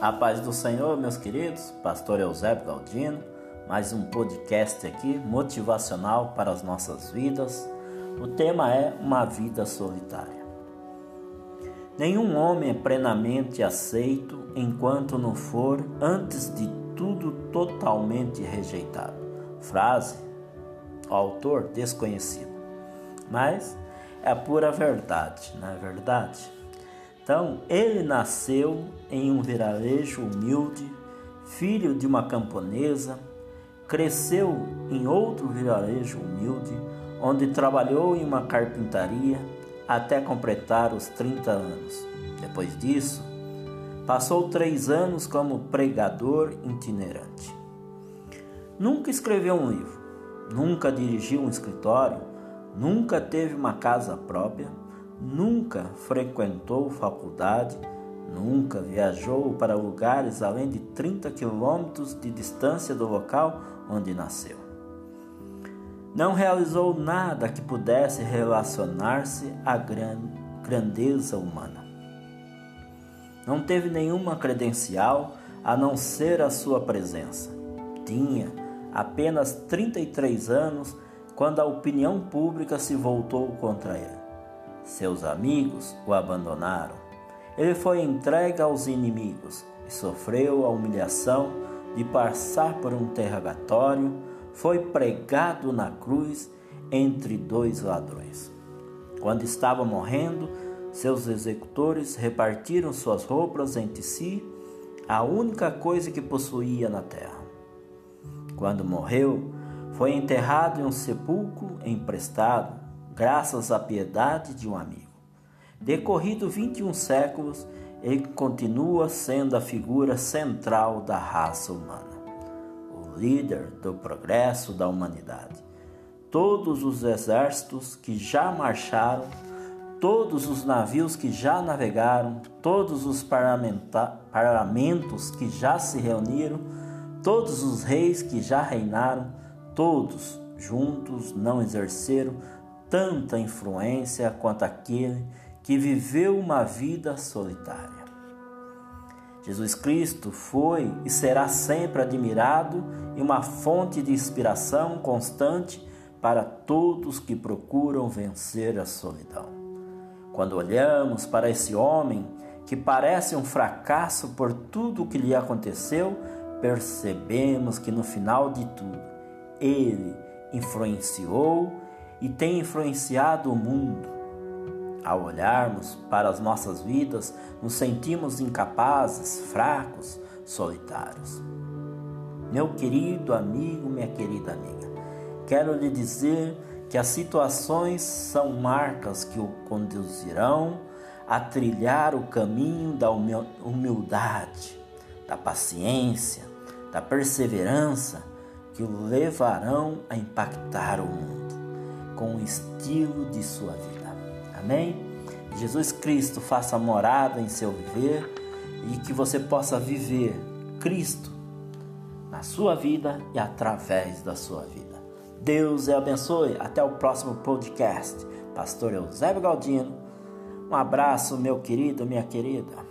A paz do Senhor, meus queridos, Pastor Eusébio Galdino, mais um podcast aqui motivacional para as nossas vidas. O tema é Uma Vida Solitária. Nenhum homem é plenamente aceito enquanto não for, antes de tudo, totalmente rejeitado. Frase, autor desconhecido, mas é a pura verdade, não é verdade? Então, ele nasceu em um vilarejo humilde, filho de uma camponesa, cresceu em outro vilarejo humilde, onde trabalhou em uma carpintaria até completar os 30 anos. Depois disso, passou três anos como pregador itinerante. Nunca escreveu um livro, nunca dirigiu um escritório, nunca teve uma casa própria nunca frequentou faculdade, nunca viajou para lugares além de 30 quilômetros de distância do local onde nasceu. Não realizou nada que pudesse relacionar-se à grandeza humana. Não teve nenhuma credencial a não ser a sua presença. Tinha apenas 33 anos quando a opinião pública se voltou contra ele. Seus amigos o abandonaram. Ele foi entregue aos inimigos e sofreu a humilhação de passar por um interrogatório. Foi pregado na cruz entre dois ladrões. Quando estava morrendo, seus executores repartiram suas roupas entre si, a única coisa que possuía na terra. Quando morreu, foi enterrado em um sepulcro emprestado graças à piedade de um amigo. Decorrido 21 séculos, ele continua sendo a figura central da raça humana, o líder do progresso da humanidade. Todos os exércitos que já marcharam, todos os navios que já navegaram, todos os parlamentos que já se reuniram, todos os reis que já reinaram, todos juntos não exerceram tanta influência quanto aquele que viveu uma vida solitária. Jesus Cristo foi e será sempre admirado e uma fonte de inspiração constante para todos que procuram vencer a solidão. Quando olhamos para esse homem que parece um fracasso por tudo o que lhe aconteceu, percebemos que no final de tudo ele influenciou e tem influenciado o mundo. Ao olharmos para as nossas vidas, nos sentimos incapazes, fracos, solitários. Meu querido amigo, minha querida amiga, quero lhe dizer que as situações são marcas que o conduzirão a trilhar o caminho da humildade, da paciência, da perseverança que o levarão a impactar o mundo com o estilo de sua vida. Amém? Jesus Cristo faça morada em seu viver e que você possa viver Cristo na sua vida e através da sua vida. Deus abençoe. Até o próximo podcast. Pastor Eusébio Galdino. Um abraço, meu querido, minha querida.